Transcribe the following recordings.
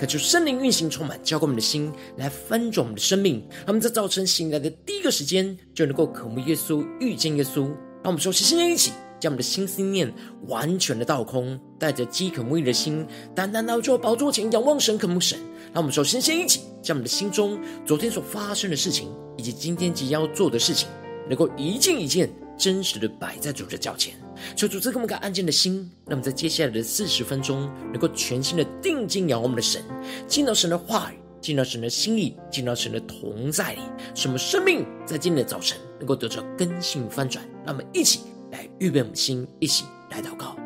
渴求圣灵运行充满，浇灌我们的心，来翻转我们的生命。让我们在早晨醒来的第一个时间，就能够渴慕耶稣、遇见耶稣。让我们说，先先一起。将我们的心思念完全的倒空，带着饥渴慕义的心，单单到主宝座前仰望神、渴慕神。让我们首先先一起，将我们的心中昨天所发生的事情，以及今天即将要做的事情，能够一件一件真实的摆在主的脚前，求主赐给我们个安静的心。那么在接下来的四十分钟，能够全心的定睛仰望我们的神，进到神的话语，进到神的心意，进到神的同在里，使我们生命在今天的早晨能够得到更新翻转。那么一起。来预备我们的心，一起来祷告。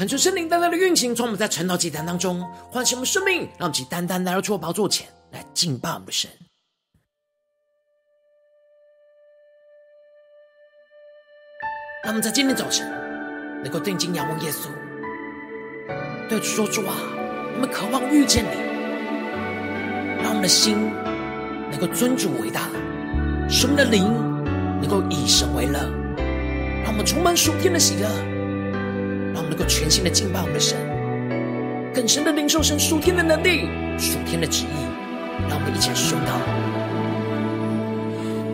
恳求圣灵单单的运行，从我们在晨祷祭坛当中唤醒我们生命，让我们单单来到主的宝座前来敬拜我们的神。让我们在今天早晨能够定睛仰望耶稣，对主说：“主啊，我们渴望遇见你，让我们的心能够尊主伟大，使我们的灵能够以神为乐，让我们充满属天的喜乐。”我们能够全新的敬拜我们的神，更深的领受神属天的能力、属天的旨意。让我们一起来宣告：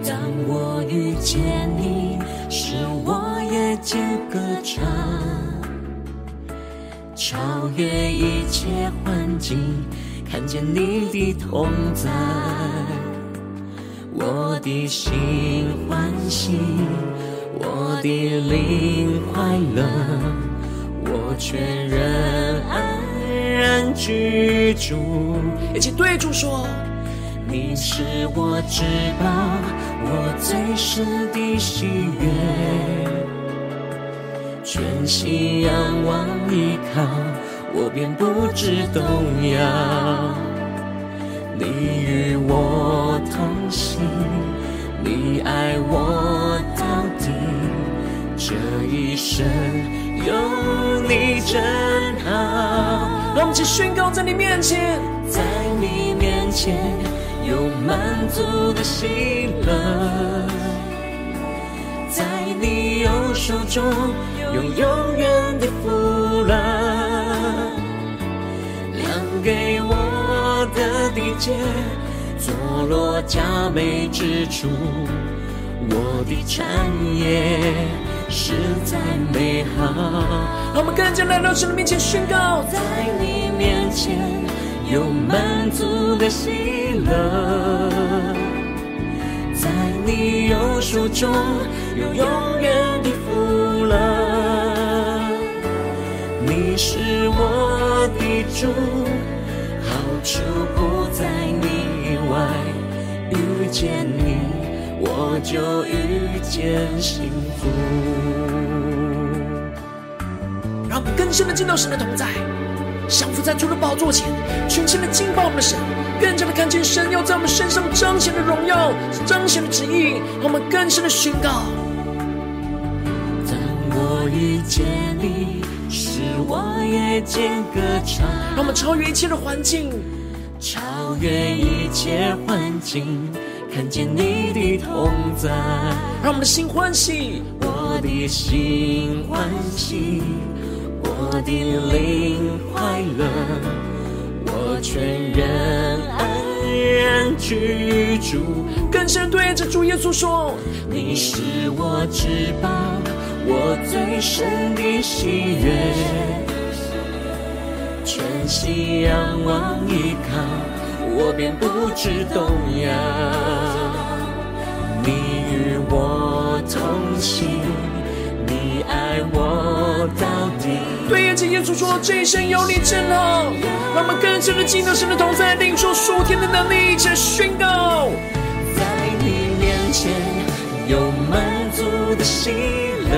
当我遇见你，使我夜间歌唱，超越一切环境，看见你的同在，我的心欢喜，我的灵快乐。我全人安然居住，一起对主说：你是我至宝，我最深的喜悦，全心仰望依靠，我便不知动摇。你与我同行，你爱我到底，这一生。有你真好，让我们宣告在你面前，在你面前有满足的喜乐，在你右手中有永远的福乐，量给我的地界，坐落佳美之处，我的产业。实在美好，让我们更加来到神的面前宣告，在你面前有满足的喜乐，在你右手中有永远的福乐。你是我的主，好处不在你以外，遇见你。我就遇见幸福。让我们更深的见到神的同在，降服在主的宝座前，全心的敬拜我们的神，更加的看见神要在我们身上彰显的荣耀，彰显的旨意。让我们更深的宣告：当我遇见你，使我夜间歌唱。让我们超越一切的环境，超越一切环境，看见你的同在。让我们的心欢喜，我的心欢喜，我的灵快乐，我全人安然居住。更深对着主耶稣说：你是我至宝，我最深的喜悦，全心仰望依靠，我便不知动摇。你与我同行，你爱我到底。对着耶稣说：这一生有你真好。让我们更深的进到神的同在，领受属天的能力，一起宣告。在你面前有满足的喜乐，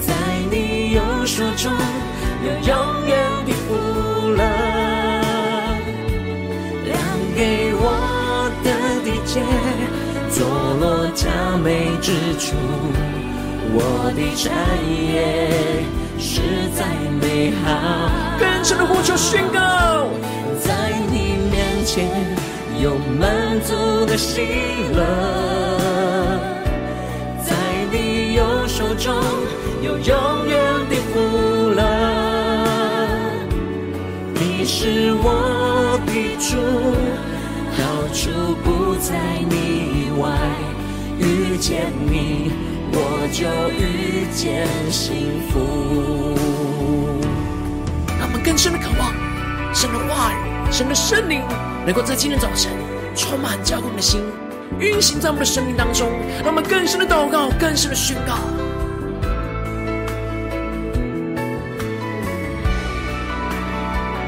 在你右手中有永远的福乐，量给我的地界，坐落佳美之处，我的产业实在美好。更深的呼求宣告，在你面前。有满足的喜乐，在你右手中有永远的福你是我的主，好处不在你以外。遇见你，我就遇见幸福。让我们更深的渴望神的话语，神的圣灵。能够在今天早晨充满交给我们的心，运行在我们的生命当中，让我们更深的祷告，更深的宣告。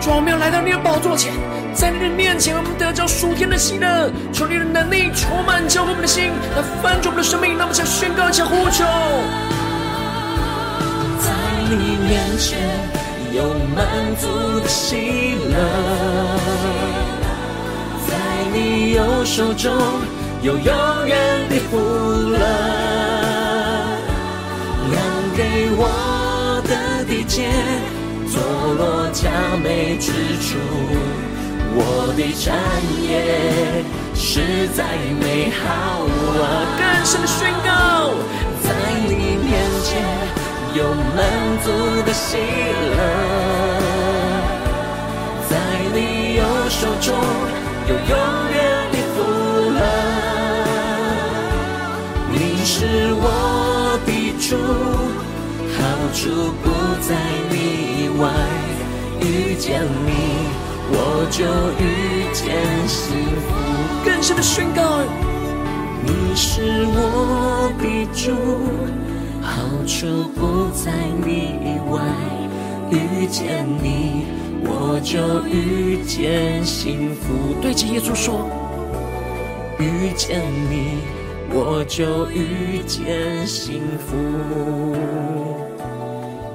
主，我们要来到你的宝座前，在你的面前，我们得着属天的喜乐，求你的能力充满交给我们的心，来翻转我们的生命。那我们想宣告，想呼求，在你面前有满足的喜乐。在你右手中有永远的福乐，量给我的地界，坐落佳美之处，我的产业实在美好啊！更深的宣告，在你面前有满足的喜乐，在你右手中。有永远的福乐，你是我的主，好处不在你外。遇见你，我就遇见幸福。更深的宣告，你是我的主，好处不在你以外。遇见你。我就遇见幸福，对着耶稣说：遇见你，我就遇见幸福；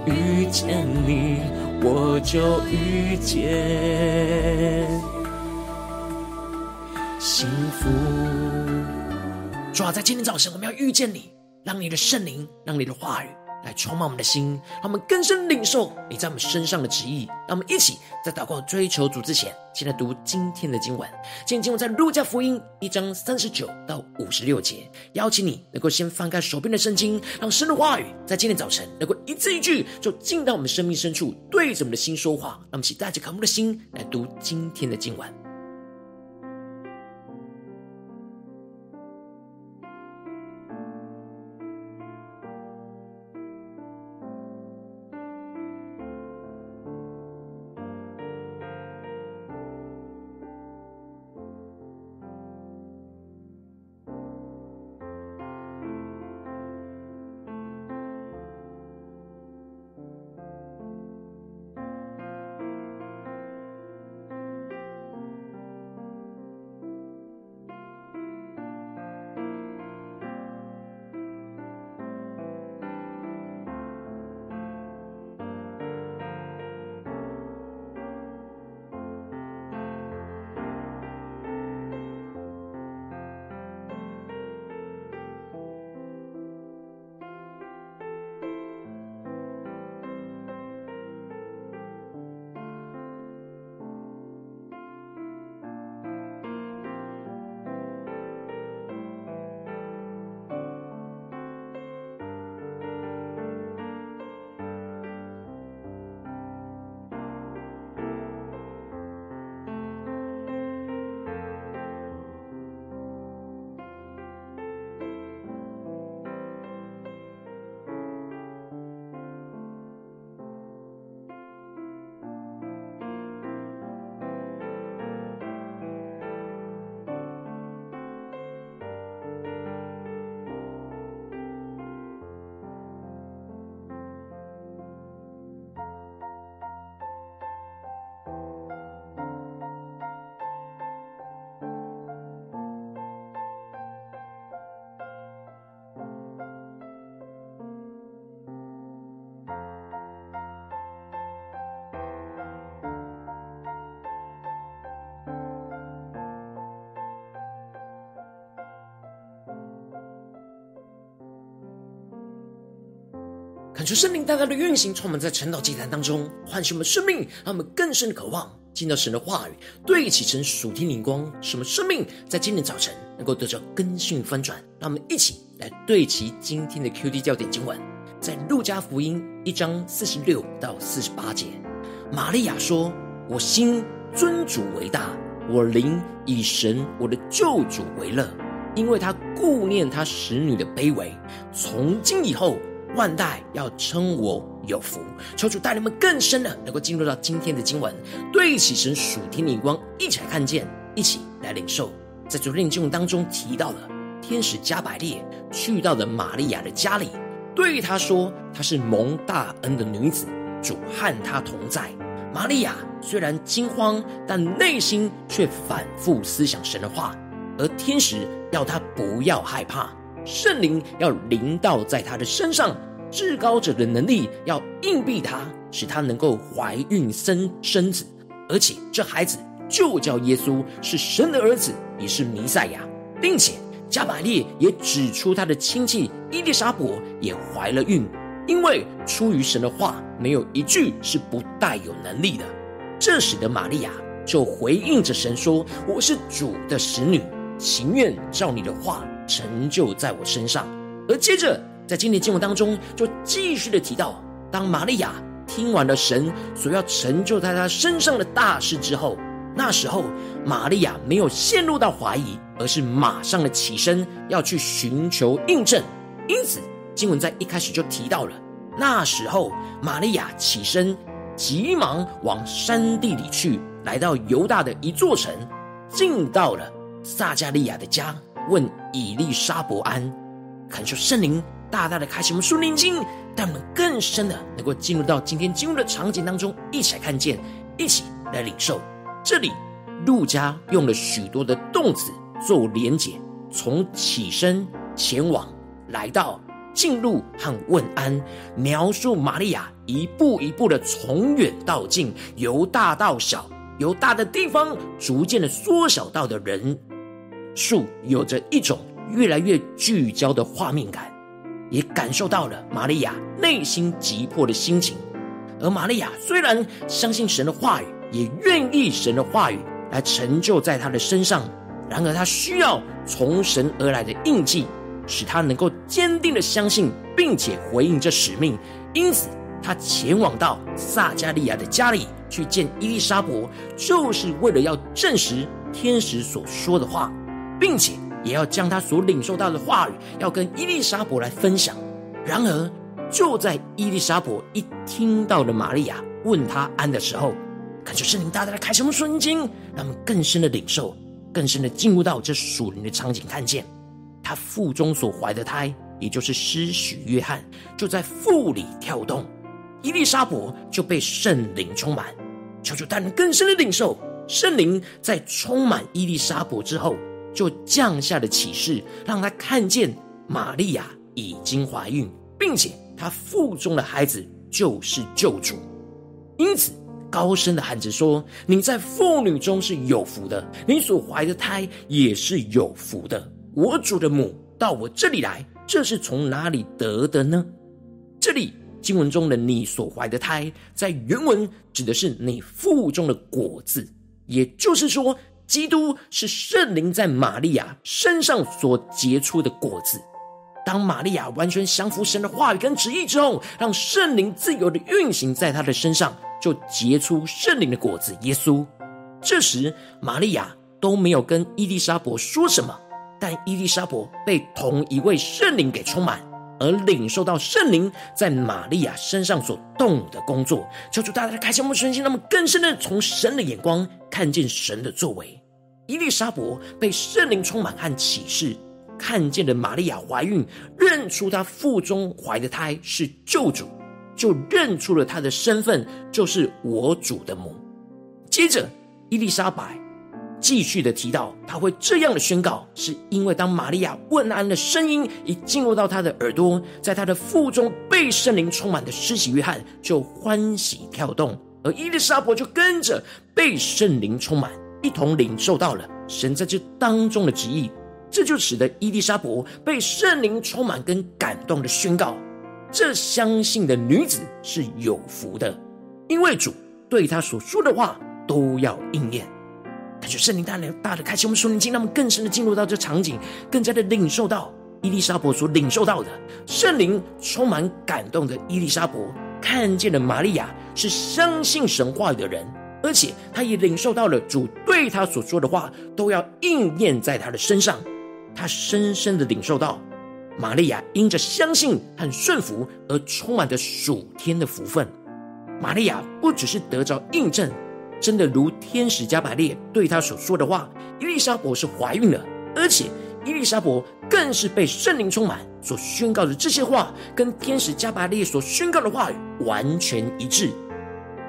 遇见你，我就遇见幸福。主啊，在今天早晨，我们要遇见你，让你的圣灵，让你的话语。来充满我们的心，让我们更深领受你在我们身上的旨意。让我们一起在祷告追求主之前，先来读今天的经文。今天经文在路加福音一章三十九到五十六节。邀请你能够先翻开手边的圣经，让神的话语在今天早晨能够一字一句就进到我们生命深处，对着我们的心说话。让我们一起带着渴慕的心来读今天的经文。感受圣灵大大的运行，充满在晨祷祭坛当中，唤醒我们生命，让我们更深的渴望进到神的话语，对齐神属天灵光，使我们生命在今天早晨能够得到更新翻转。让我们一起来对齐今天的 QD 焦点经文，在路加福音一章四十六到四十八节，玛利亚说：“我心尊主为大，我灵以神我的救主为乐，因为他顾念他使女的卑微，从今以后。”万代要称我有福，求主带领们更深的能够进入到今天的经文，对起神属天的眼光，一起来看见，一起来领受。在昨天的经文当中提到了天使加百列去到了玛利亚的家里，对她说：“她是蒙大恩的女子，主和她同在。”玛利亚虽然惊慌，但内心却反复思想神的话，而天使要她不要害怕。圣灵要临到在他的身上，至高者的能力要荫庇他，使他能够怀孕生生子，而且这孩子就叫耶稣，是神的儿子，也是弥赛亚，并且加百列也指出他的亲戚伊丽莎伯也怀了孕，因为出于神的话，没有一句是不带有能力的。这使得玛利亚就回应着神说：“我是主的使女，情愿照你的话。”成就在我身上，而接着在今天经文当中，就继续的提到，当玛利亚听完了神所要成就在她身上的大事之后，那时候玛利亚没有陷入到怀疑，而是马上的起身要去寻求印证。因此，经文在一开始就提到了，那时候玛利亚起身，急忙往山地里去，来到犹大的一座城，进到了撒加利亚的家。问以利沙伯安，恳求圣灵大大的开启我们属灵经，带我们更深的能够进入到今天经文的场景当中，一起来看见，一起来领受。这里路加用了许多的动词做连结，从起身、前往、来到、进入和问安，描述玛利亚一步一步的从远到近，由大到小，由大的地方逐渐的缩小到的人。树有着一种越来越聚焦的画面感，也感受到了玛利亚内心急迫的心情。而玛利亚虽然相信神的话语，也愿意神的话语来成就在她的身上，然而她需要从神而来的印记，使她能够坚定的相信，并且回应这使命。因此，她前往到撒加利亚的家里去见伊丽莎伯，就是为了要证实天使所说的话。并且也要将他所领受到的话语，要跟伊丽莎伯来分享。然而，就在伊丽莎伯一听到了玛利亚问他安的时候，感觉圣灵大大的开什么瞬间，让我们更深的领受，更深的进入到这属灵的场景，看见他腹中所怀的胎，也就是施许约翰，就在腹里跳动。伊丽莎伯就被圣灵充满，求主带领更深的领受。圣灵在充满伊丽莎伯之后。就降下了启示，让他看见玛利亚已经怀孕，并且她腹中的孩子就是救主。因此，高声的喊着说：“你在妇女中是有福的，你所怀的胎也是有福的。我主的母到我这里来，这是从哪里得的呢？”这里经文中的“你所怀的胎”在原文指的是你腹中的果子，也就是说。基督是圣灵在玛利亚身上所结出的果子。当玛利亚完全降服神的话语跟旨意之后，让圣灵自由的运行在她的身上，就结出圣灵的果子——耶稣。这时，玛利亚都没有跟伊丽莎伯说什么，但伊丽莎伯被同一位圣灵给充满。而领受到圣灵在玛利亚身上所动的工作，求主大大的开启我们的心，那么更深的从神的眼光看见神的作为。伊丽莎伯被圣灵充满和启示，看见了玛利亚怀孕，认出她腹中怀的胎是救主，就认出了她的身份就是我主的母。接着，伊丽莎白。继续的提到，他会这样的宣告，是因为当玛利亚问安的声音一进入到他的耳朵，在他的腹中被圣灵充满的施洗约翰就欢喜跳动，而伊丽莎伯就跟着被圣灵充满，一同领受到了神在这当中的旨意，这就使得伊丽莎伯被圣灵充满跟感动的宣告：这相信的女子是有福的，因为主对她所说的话都要应验。感觉圣灵大的大的开启我们属灵经，让我们更深的进入到这场景，更加的领受到伊丽莎伯所领受到的圣灵充满感动的伊丽莎伯，看见了玛利亚是相信神话语的人，而且他也领受到了主对他所说的话都要应验在他的身上。他深深的领受到，玛利亚因着相信和顺服而充满着属天的福分。玛利亚不只是得着印证。真的如天使加百列对他所说的话，伊丽莎伯是怀孕了，而且伊丽莎伯更是被圣灵充满，所宣告的这些话跟天使加百列所宣告的话语完全一致。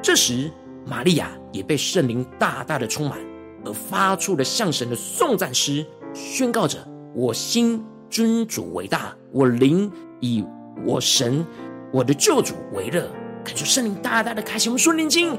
这时，玛利亚也被圣灵大大的充满，而发出了向神的颂赞诗，宣告着：“我心尊主为大，我灵以我神我的救主为乐。”感受圣灵大大的开启我们属灵经。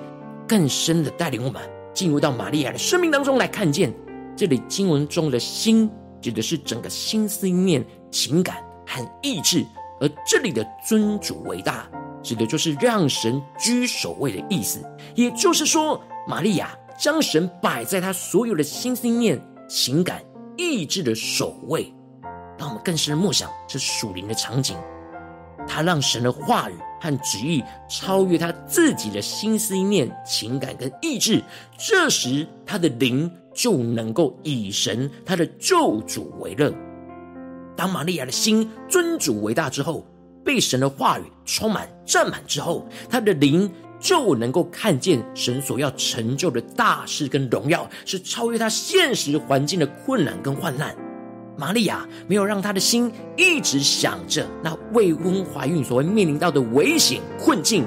更深的带领我们进入到玛利亚的生命当中来看见，这里经文中的心指的是整个心思念、情感和意志，而这里的尊主为大，指的就是让神居首位的意思。也就是说，玛利亚将神摆在他所有的心思念、情感、意志的首位，让我们更深的默想这属灵的场景。他让神的话语和旨意超越他自己的心思意念、情感跟意志，这时他的灵就能够以神他的救主为乐。当玛利亚的心尊主为大之后，被神的话语充满、占满之后，他的灵就能够看见神所要成就的大事跟荣耀，是超越他现实环境的困难跟患难。玛利亚没有让她的心一直想着那未婚怀孕所会面临到的危险困境，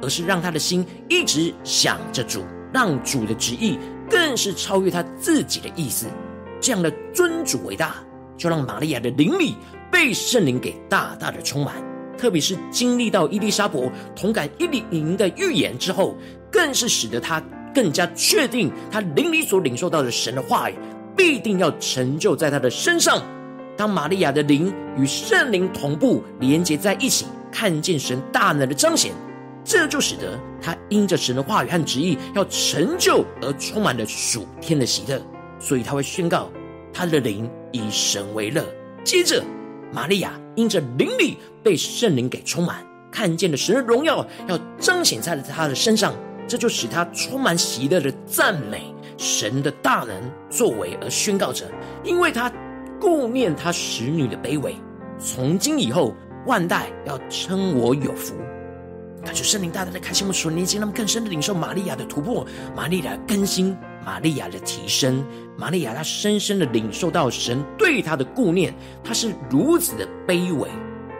而是让她的心一直想着主，让主的旨意更是超越她自己的意思。这样的尊主伟大，就让玛利亚的灵里被圣灵给大大的充满。特别是经历到伊丽莎伯同感一零的预言之后，更是使得她更加确定她灵里所领受到的神的话语。必定要成就在他的身上。当玛利亚的灵与圣灵同步连接在一起，看见神大能的彰显，这就使得他因着神的话语和旨意要成就而充满了属天的喜乐。所以他会宣告他的灵以神为乐。接着，玛利亚因着灵里被圣灵给充满，看见了神的荣耀要彰显在了他的身上，这就使他充满喜乐的赞美。神的大能作为而宣告着，因为他顾念他使女的卑微，从今以后万代要称我有福。感谢圣灵大大的开启我们属灵眼睛，让我们更深的领受玛利亚的突破，玛利亚更新，玛利亚的提升。玛利亚她深深的领受到神对她的顾念，她是如此的卑微，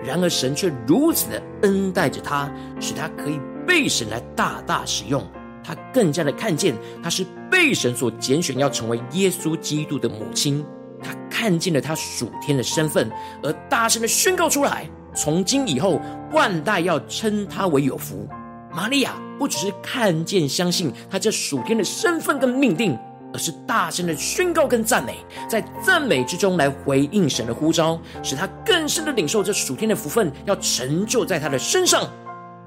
然而神却如此的恩待着她，使她可以被神来大大使用。他更加的看见，他是被神所拣选，要成为耶稣基督的母亲。他看见了他属天的身份，而大声的宣告出来：从今以后，万代要称他为有福。玛利亚不只是看见、相信他这属天的身份跟命定，而是大声的宣告跟赞美，在赞美之中来回应神的呼召，使他更深的领受这属天的福分，要成就在他的身上。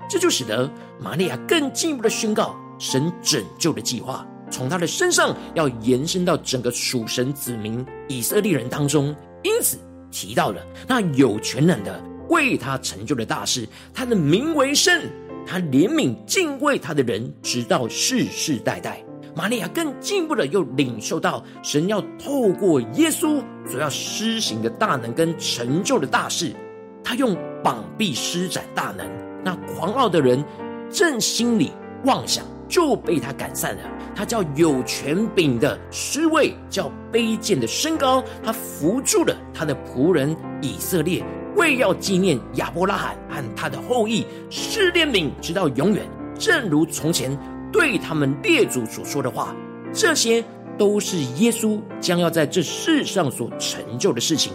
这就使得玛利亚更进一步的宣告。神拯救的计划从他的身上要延伸到整个属神子民以色列人当中，因此提到了那有权能的为他成就的大事，他的名为圣，他怜悯敬畏他的人，直到世世代代。玛利亚更进一步的又领受到神要透过耶稣所要施行的大能跟成就的大事，他用膀臂施展大能，那狂傲的人正心里妄想。就被他赶散了。他叫有权柄的侍卫，叫卑贱的升高。他扶住了他的仆人以色列，为要纪念亚伯拉罕和他的后裔，施怜悯直到永远。正如从前对他们列祖所说的话，这些都是耶稣将要在这世上所成就的事情。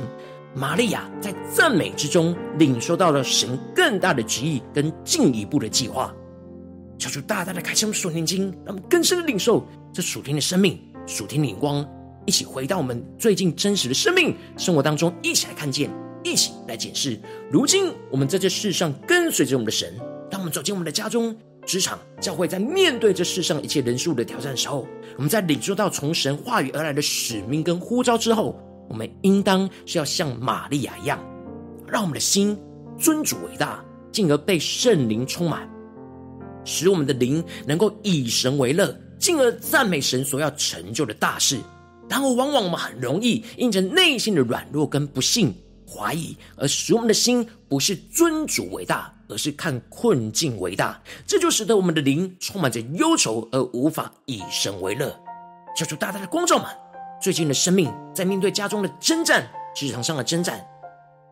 玛利亚在赞美之中领受到了神更大的旨意跟进一步的计划。求主大大的开启我们属灵眼睛，让我们更深的领受这属天的生命、属天的眼光，一起回到我们最近真实的生命生活当中，一起来看见，一起来检视。如今我们在这世上跟随着我们的神，当我们走进我们的家中、职场、教会，在面对这世上一切人数的挑战的时候，我们在领受到从神话语而来的使命跟呼召之后，我们应当是要像玛利亚一样，让我们的心尊主伟大，进而被圣灵充满，使我们的灵能够以神为乐，进而赞美神所要成就的大事。然而，往往我们很容易因着内心的软弱跟不信、怀疑，而使我们的心不是尊主为大，而是看困境为大。这就使得我们的灵充满着忧愁，而无法以神为乐。求主大大的光照们，最近的生命在面对家中的征战、职场上的征战、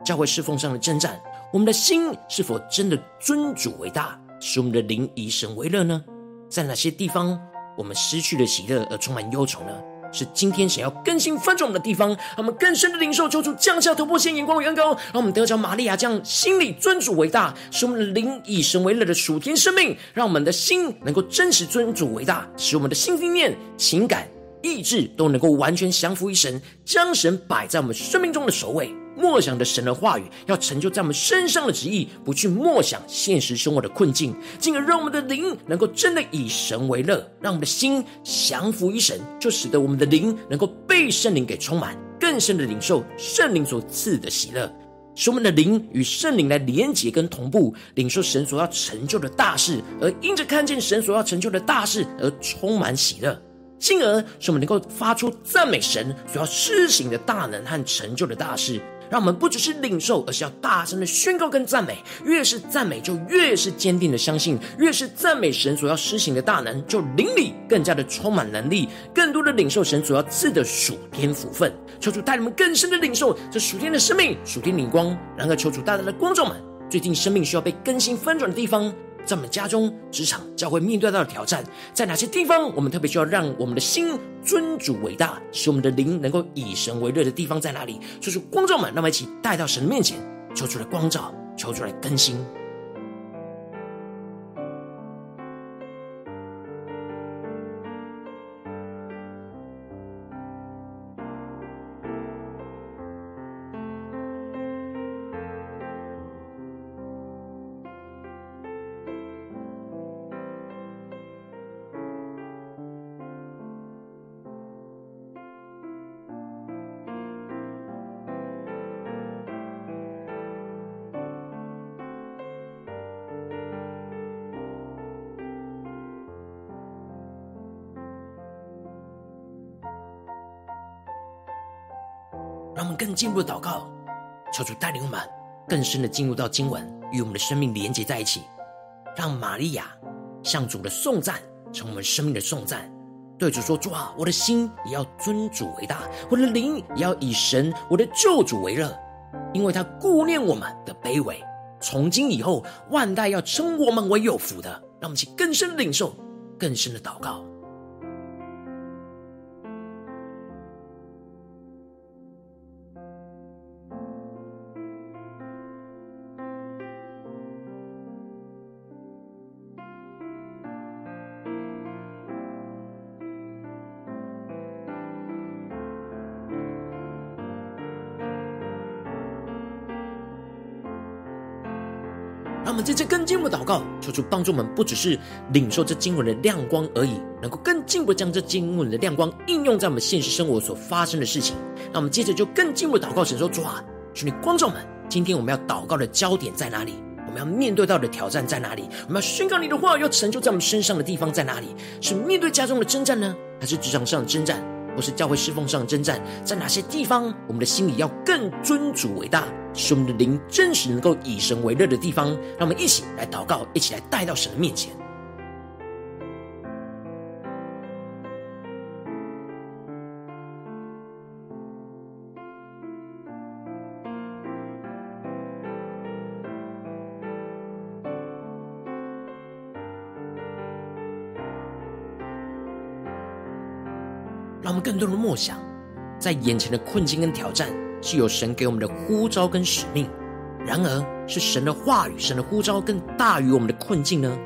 教会侍奉上的征战，我们的心是否真的尊主为大，使我们的灵以神为乐呢？在哪些地方我们失去了喜乐而充满忧愁呢？是今天想要更新翻转的地方，让我们更深的领受，求主降下突破线眼光与恩膏，让我们得着玛利亚这样心里尊主为大，使我们的灵以神为乐的属天生命，让我们的心能够真实尊主为大，使我们的心、意念、情感、意志都能够完全降服于神，将神摆在我们生命中的首位。默想的神的话语，要成就在我们身上的旨意，不去默想现实生活的困境，进而让我们的灵能够真的以神为乐，让我们的心降服于神，就使得我们的灵能够被圣灵给充满，更深的领受圣灵所赐的喜乐，使我们的灵与圣灵来连结跟同步，领受神所要成就的大事，而因着看见神所要成就的大事而充满喜乐。进而使我们能够发出赞美神所要施行的大能和成就的大事。让我们不只是领受，而是要大声的宣告跟赞美。越是赞美，就越是坚定的相信；越是赞美神所要施行的大能，就灵里更加的充满能力，更多的领受神所要赐的属天福分。求主带你们更深的领受这属天的生命、属天灵光。然而，求主大大的光照们，最近生命需要被更新翻转的地方。在我们家中、职场、教会面对到的挑战，在哪些地方我们特别需要让我们的心尊主伟大，使我们的灵能够以神为乐的地方在哪里？就是光照们，让我们一起带到神的面前，求出来光照，求出来更新。进一步的祷告，求主带领我们更深的进入到经文，与我们的生命连接在一起，让玛利亚向主的颂赞成我们生命的颂赞。对主说：“主啊，我的心也要尊主为大，我的灵也要以神我的救主为乐，因为他顾念我们的卑微。从今以后，万代要称我们为有福的。”让我们去更深领受，更深的祷告。我们在这更进一步祷告，求主帮助我们，不只是领受这经文的亮光而已，能够更进一步将这经文的亮光应用在我们现实生活所发生的事情。那我们接着就更进一步祷告，神说：主啊，求你光照们，今天我们要祷告的焦点在哪里？我们要面对到的挑战在哪里？我们要宣告你的话要成就在我们身上的地方在哪里？是面对家中的征战呢，还是职场上的征战，或是教会侍奉上征战？在哪些地方，我们的心里要更尊主伟大？使我们的灵真实能够以神为乐的地方，让我们一起来祷告，一起来带到神的面前。更多的梦想，在眼前的困境跟挑战。是有神给我们的呼召跟使命，然而是神的话语、神的呼召更大于我们的困境呢？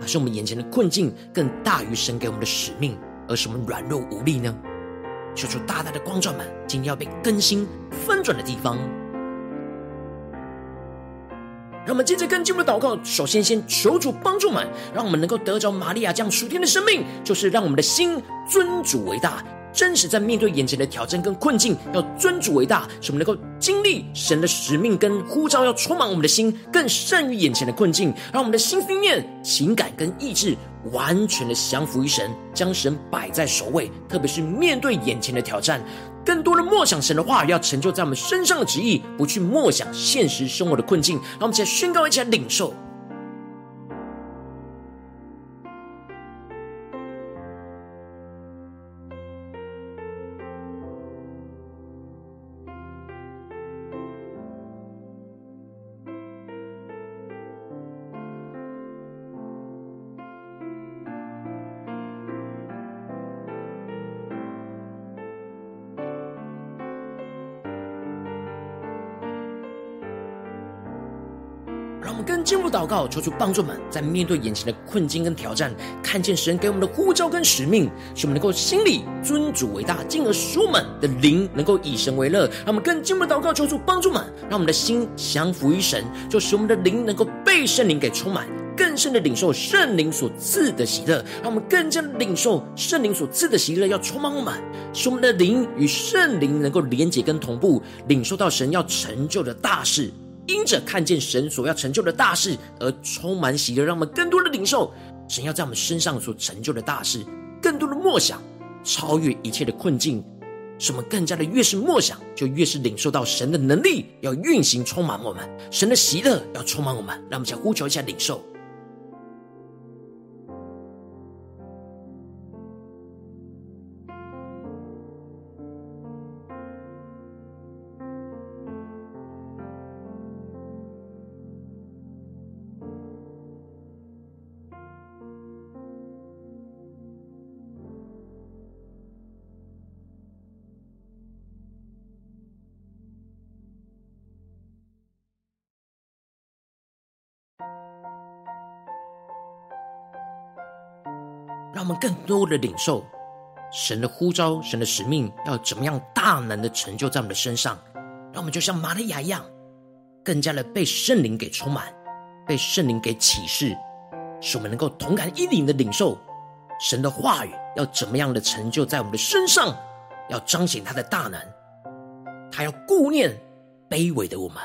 还是我们眼前的困境更大于神给我们的使命，而使我们软弱无力呢？求主大大的光照们，今天要被更新翻转的地方。让我们接着跟进入祷告，首先先求主帮助们，让我们能够得着玛利亚这样属天的生命，就是让我们的心尊主为大。真实在面对眼前的挑战跟困境，要尊主为大，使我们能够经历神的使命跟呼召，要充满我们的心，更胜于眼前的困境，让我们的心思念、情感跟意志完全的降服于神，将神摆在首位。特别是面对眼前的挑战，更多的默想神的话，要成就在我们身上的旨意，不去默想现实生活的困境。让我们一起来宣告，一起来领受。进入祷告，求主帮助我们，在面对眼前的困境跟挑战，看见神给我们的呼召跟使命，使我们能够心里尊主为大，进而使我们的灵能够以神为乐。让我们更进入祷告，求主帮助我们，让我们的心降服于神，就使我们的灵能够被圣灵给充满，更深的领受圣灵所赐的喜乐。让我们更加的领受圣灵所赐的喜乐，要充满我们，使我们的灵与圣灵能够连结跟同步，领受到神要成就的大事。因着看见神所要成就的大事而充满喜乐，让我们更多的领受神要在我们身上所成就的大事，更多的默想，超越一切的困境，使我们更加的越是默想，就越是领受到神的能力要运行充满我们，神的喜乐要充满我们，让我们想呼求一下领受。更多的领受神的呼召，神的使命要怎么样大能的成就在我们的身上。让我们就像玛利亚一样，更加的被圣灵给充满，被圣灵给启示，使我们能够同感一领的领受神的话语要怎么样的成就在我们的身上，要彰显他的大能，他要顾念卑微的我们。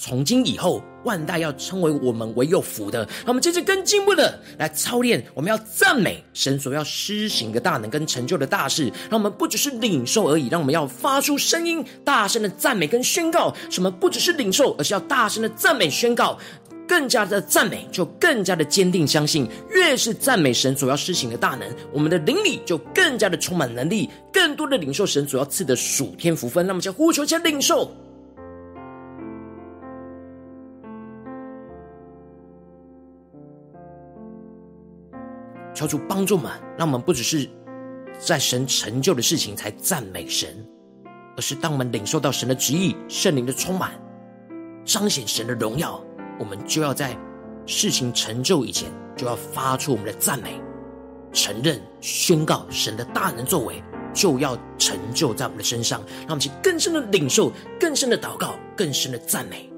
从今以后，万代要称为我们为有福的。让我们接着更进步的来操练，我们要赞美神所要施行的大能跟成就的大事。让我们不只是领受而已，让我们要发出声音，大声的赞美跟宣告。什么不只是领受，而是要大声的赞美宣告。更加的赞美，就更加的坚定相信。越是赞美神所要施行的大能，我们的灵里就更加的充满能力，更多的领受神所要赐的属天福分。那么，就呼求，先领受。求主帮助们，让我们不只是在神成就的事情才赞美神，而是当我们领受到神的旨意、圣灵的充满，彰显神的荣耀，我们就要在事情成就以前，就要发出我们的赞美，承认、宣告神的大能作为，就要成就在我们的身上。让我们去更深的领受、更深的祷告、更深的赞美。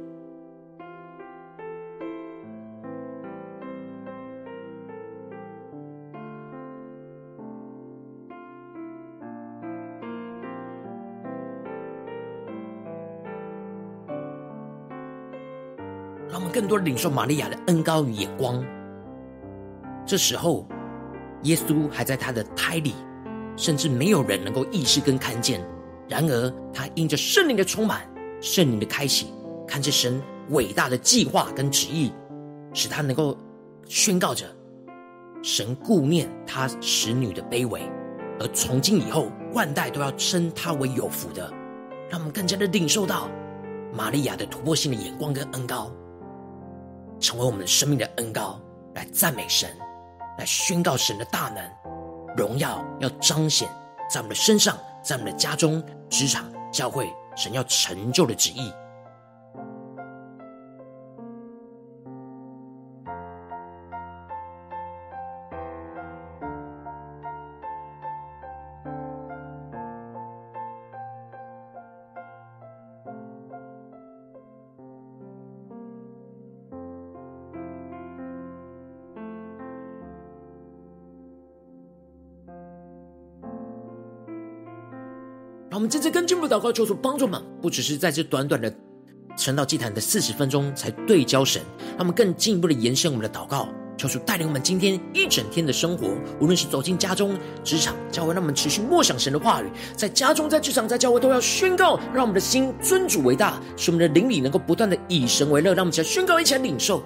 更多的领受玛利亚的恩高与眼光。这时候，耶稣还在他的胎里，甚至没有人能够意识跟看见。然而，他因着圣灵的充满、圣灵的开启，看着神伟大的计划跟旨意，使他能够宣告着神顾念他使女的卑微，而从今以后，万代都要称他为有福的。让我们更加的领受到玛利亚的突破性的眼光跟恩高。成为我们生命的恩膏，来赞美神，来宣告神的大能、荣耀，要彰显在我们的身上，在我们的家中、职场、教会，神要成就的旨意。我们真正跟进步祷告，求主帮助我们，不只是在这短短的晨祷祭坛的四十分钟才对焦神，让我们更进一步的延伸我们的祷告。求主带领我们今天一整天的生活，无论是走进家中、职场、教会，让我们持续默想神的话语，在家中、在职场、在教会都要宣告，让我们的心尊主为大，使我们的灵里能够不断的以神为乐。让我们一起来宣告，一起来领受。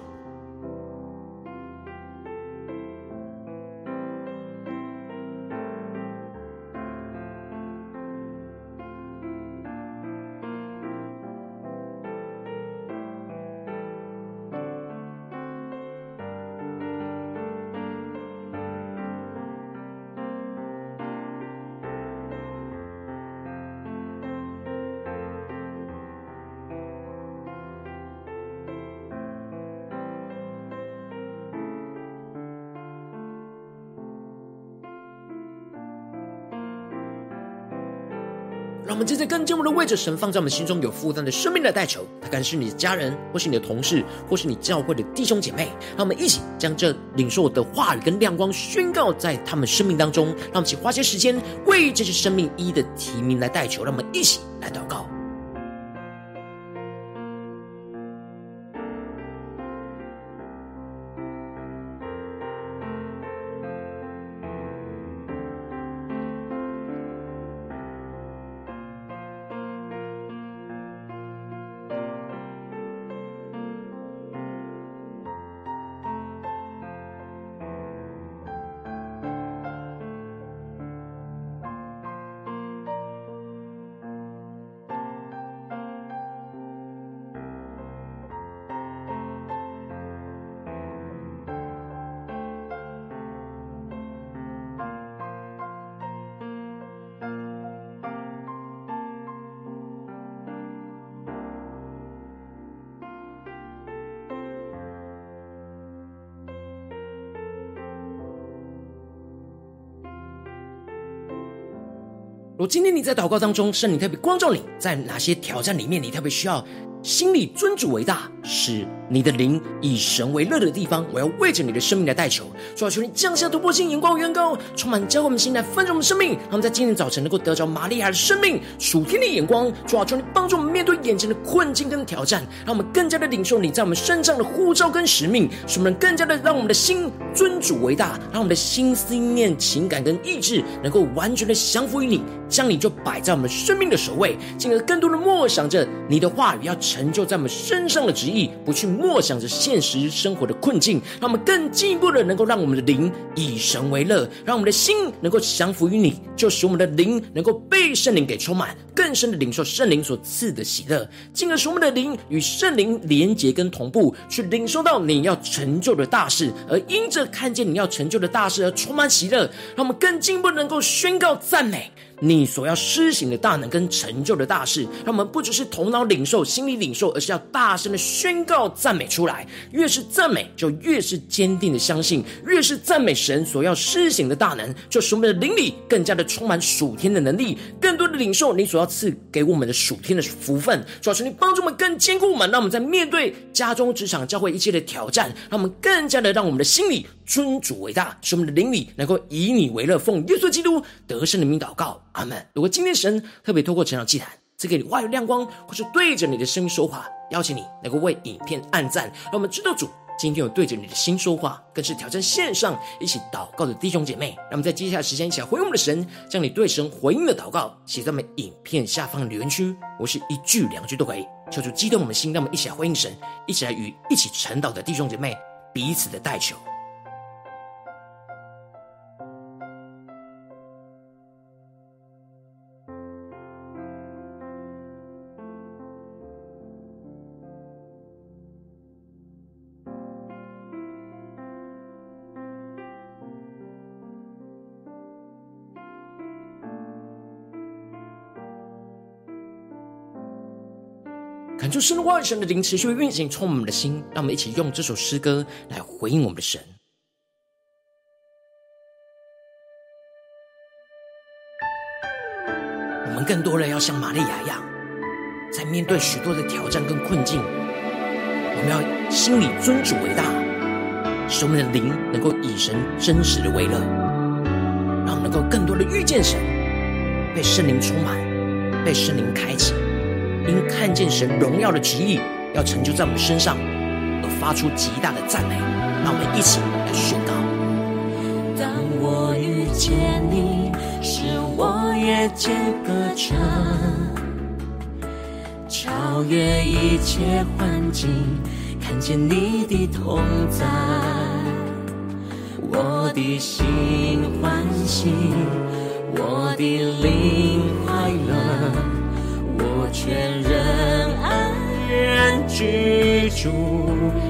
正在跟进我们的位置神放在我们心中有负担的生命来代求，他可能是你的家人，或是你的同事，或是你教会的弟兄姐妹。让我们一起将这领受的话语跟亮光宣告在他们生命当中。让我们一起花些时间为这些生命一一的提名来代求。让我们一起来祷告。如今天你在祷告当中，圣灵特别光照你，在哪些挑战里面，你特别需要心里尊主为大，使你的灵以神为乐的地方，我要为着你的生命来代求。主啊，求你降下突破性眼光，远高，充满教会我们心来丰盛我们生命，让我们在今天早晨能够得着玛利亚的生命属天的眼光。主啊，求你帮助我们面对眼前的困境跟挑战，让我们更加的领受你在我们身上的呼召跟使命，使我们更加的让我们的心尊主为大，让我们的心思念、情感跟意志能够完全的降服于你，将你就摆在我们生命的首位，进而更多的默想着你的话语要成就在我们身上的旨意，不去。默想着现实生活的困境，让我们更进一步的能够让我们的灵以神为乐，让我们的心能够降服于你，就使我们的灵能够被圣灵给充满，更深的领受圣灵所赐的喜乐，进而使我们的灵与圣灵连结跟同步，去领受到你要成就的大事，而因着看见你要成就的大事而充满喜乐，让我们更进一步能够宣告赞美。你所要施行的大能跟成就的大事，让我们不只是头脑领受、心里领受，而是要大声的宣告、赞美出来。越是赞美，就越是坚定的相信；越是赞美神所要施行的大能，就使我们的灵里更加的充满属天的能力，更多的领受你所要赐给我们的属天的福分。主要是你帮助我们更坚固我们，让我们在面对家中、职场、教会一切的挑战，让我们更加的让我们的心里尊主为大，使我们的灵里能够以你为乐，奉耶稣基督得胜的名祷告。阿门。如果今天神特别透过成长祭坛赐给你话语亮光，或是对着你的生命说话，邀请你能够为影片按赞，让我们知道主今天有对着你的心说话，更是挑战线上一起祷告的弟兄姐妹。让我们在接下来时间一起来回应我们的神，将你对神回应的祷告写在我们影片下方的留言区，我是一句两句都可以，求主激动我们的心，让我们一起来回应神，一起来与一起晨祷的弟兄姐妹彼此的代求。感受神的话语，神的灵持续运行，充满我们的心。让我们一起用这首诗歌来回应我们的神。我们更多的要像玛利亚一样，在面对许多的挑战跟困境，我们要心里尊主为大，使我们的灵能够以神真实的为乐，让我们能够更多的遇见神，被圣灵充满，被圣灵开启，因看见神荣耀的旨意要成就在我们身上，而发出极大的赞美。让我们一起来宣告：当我遇见你，使我夜间歌唱，超越一切环境，看见你的同在，我的心欢喜。我的灵快乐，全人安然居住。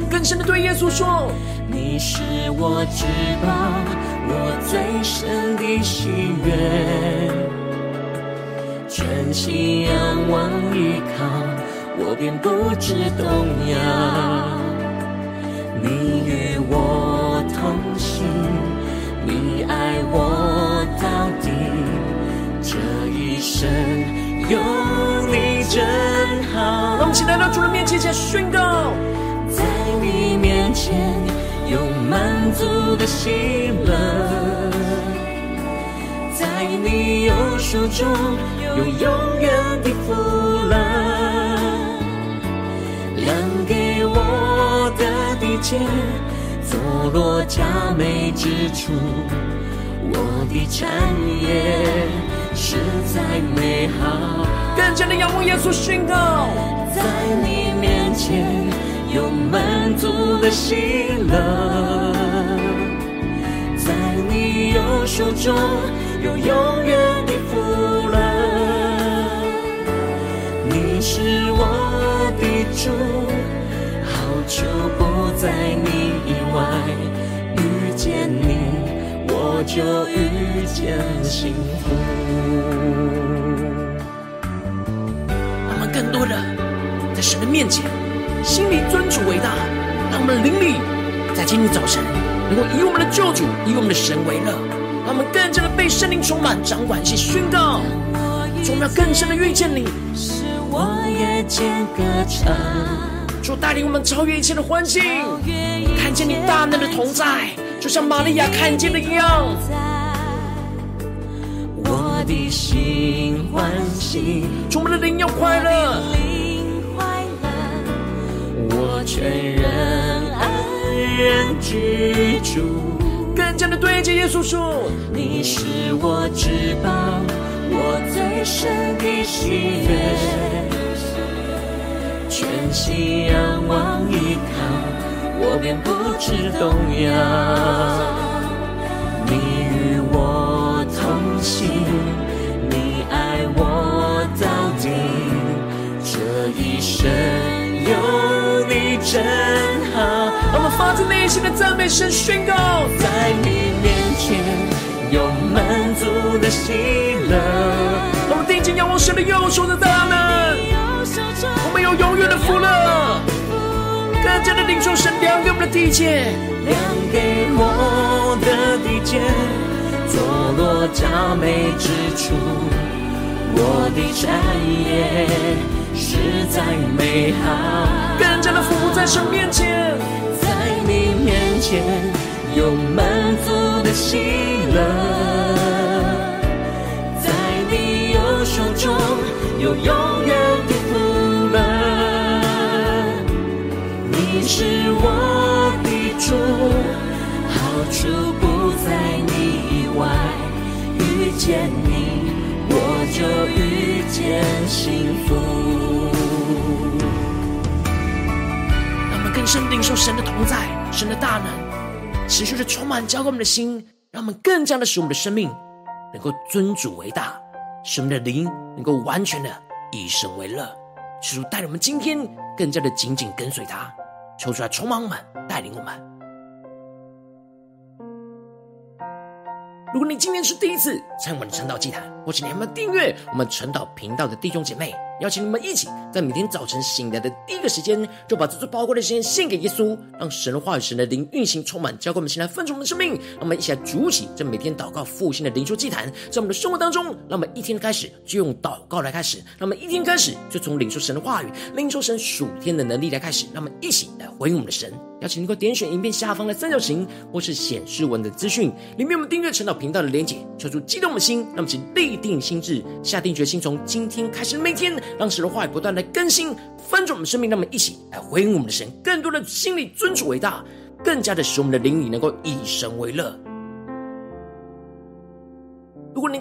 更深的对耶稣说：你是我至宝，我最深的喜悦。全心仰望依靠，我便不知动摇。你与我同行，你爱我到底。这一生有。来到主的面前，前宣告，在你面前有满足的喜乐，在你右手中有永远的福乐。量给我的地界，坐落佳美之处，我的产业。实在美好，更加的仰望耶稣宣告，在你面前有满足的喜乐，在你右手中有永远的福乐。你是我的主，好久不在你以外，遇见你。我就遇见幸福。我们更多的在神的面前，心里尊主为大，让我们灵里在今天早晨能够以我们的救主、以我们的神为乐，让我们更加的被圣灵充满、掌管、去宣告，我们要更深的遇见你，使我也见歌唱，主带领我们超越一切的欢境，看见你大能的同在。就像玛利亚看见的一样，我的心欢喜，我们的灵要快乐，我全人安然居住。更加的对着耶稣说：你是我至宝，我最深的喜悦，全心仰望依靠。我便不知动摇，你与我同行，你爱我到底，这一生真好。我们发自内心的赞美神，宣告，在你面前有满足的喜乐。我们定睛仰望神的右手的大能，我们有永远的福乐。更加的领受神量给我们的地界，量给我的地界，坐落佳美之处，我的产业实在美好。更加的俯伏在神面前，在你面前有满足的喜乐，在你右手中有永远的福乐。你。是我的主，好处不在你以外，遇见你我就遇见幸福。让我们更深领受神的同在，神的大能，持续的充满浇灌我们的心，让我们更加的使我们的生命能够尊主为大，使我们的灵能够完全的以神为乐，使主带领我们今天更加的紧紧跟随他。抽出来，充满我们，带领我们。如果你今天是第一次参与我们的成道祭坛，或是你们订阅我们晨祷频道的弟兄姐妹，邀请你们一起在每天早晨醒来的第一个时间，就把这最宝贵的时间献给耶稣，让神的话语、神的灵运行充满，交给我们，现在分盛我们的生命。让我们一起来筑起这每天祷告复兴的灵修祭坛，在我们的生活当中，让我们一天开始就用祷告来开始，让我们一天开始就从领受神的话语、领受神属天的能力来开始，让我们一起来回应我们的神。邀请你能够点选影片下方的三角形，或是显示文的资讯，里面我们订阅陈祷频道的连结，求主激动的心，让我们请立定心智，下定决心，从今天开始每天，让神的话语不断的更新翻转我们生命，让我们一起来回应我们的神，更多的心里尊主伟大，更加的使我们的灵里能够以神为乐。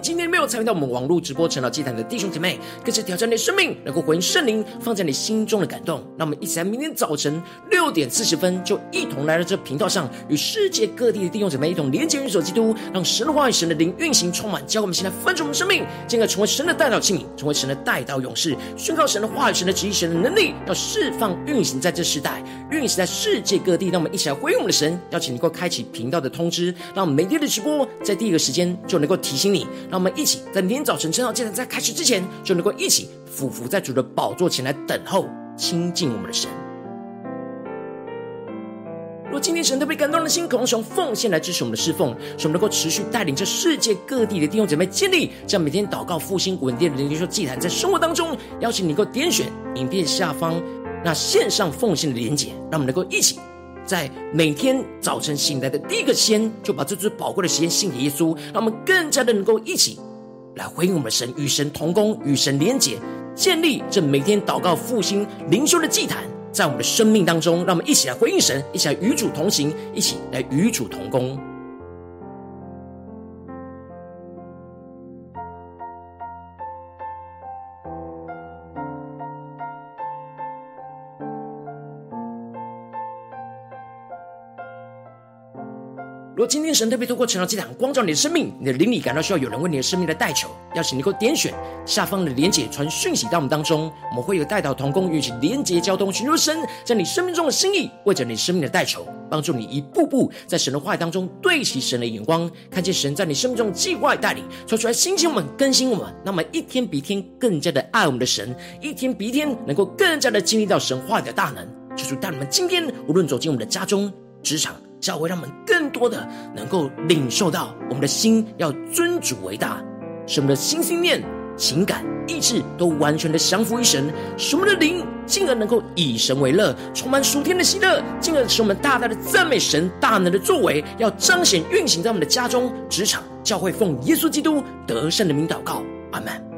今天没有参与到我们网络直播成长祭坛的弟兄姐妹，更是挑战你的生命，能够回应圣灵放在你心中的感动。那我们一起在明天早晨六点四十分，就一同来到这频道上，与世界各地的弟兄姐妹一同连接、运手基督，让神的话语、神的灵运行充满，教我们现在分盛我们生命，进而成为神的代祷器皿，成为神的代祷勇士，宣告神的话语、神的旨意、神的能力，要释放运行在这世代，运行在世界各地。让我们一起来回应我们的神，邀请你能够开启频道的通知，让我们每天的直播在第一个时间就能够提醒你。让我们一起在明天早晨晨祷祭坛在开始之前，就能够一起俯伏在主的宝座前来等候亲近我们的神。若今天神特别感动的心，渴望使用奉献来支持我们的侍奉，使我们能够持续带领着世界各地的弟兄姐妹建立这样每天祷告复兴稳定的灵修祭坛，在生活当中，邀请你能够点选影片下方那线上奉献的连结，让我们能够一起。在每天早晨醒来的第一个先，就把这最宝贵的时间献给耶稣，让我们更加的能够一起来回应我们神，与神同工，与神连结，建立这每天祷告复兴灵修的祭坛，在我们的生命当中，让我们一起来回应神，一起来与主同行，一起来与主同工。如果今天神特别透过晨祷祭坛光照你的生命，你的灵里感到需要有人为你的生命来代求，邀请你能够点选下方的连结传讯息到我们当中，我们会有代祷同工与其连结交通，寻求神在你生命中的心意，为着你生命的代求，帮助你一步步在神的话语当中对齐神的眼光，看见神在你生命中的计划带领，说出来心情我们，更新我们，那么一天比一天更加的爱我们的神，一天比一天能够更加的经历到神话语的大能，就是带你们今天无论走进我们的家中、职场。教会让我们更多的能够领受到，我们的心要尊主为大，使我们的心、心念、情感、意志都完全的降服于神，使我们的灵进而能够以神为乐，充满属天的喜乐，进而使我们大大的赞美神大能的作为，要彰显运行在我们的家中、职场、教会，奉耶稣基督得胜的名祷告，阿门。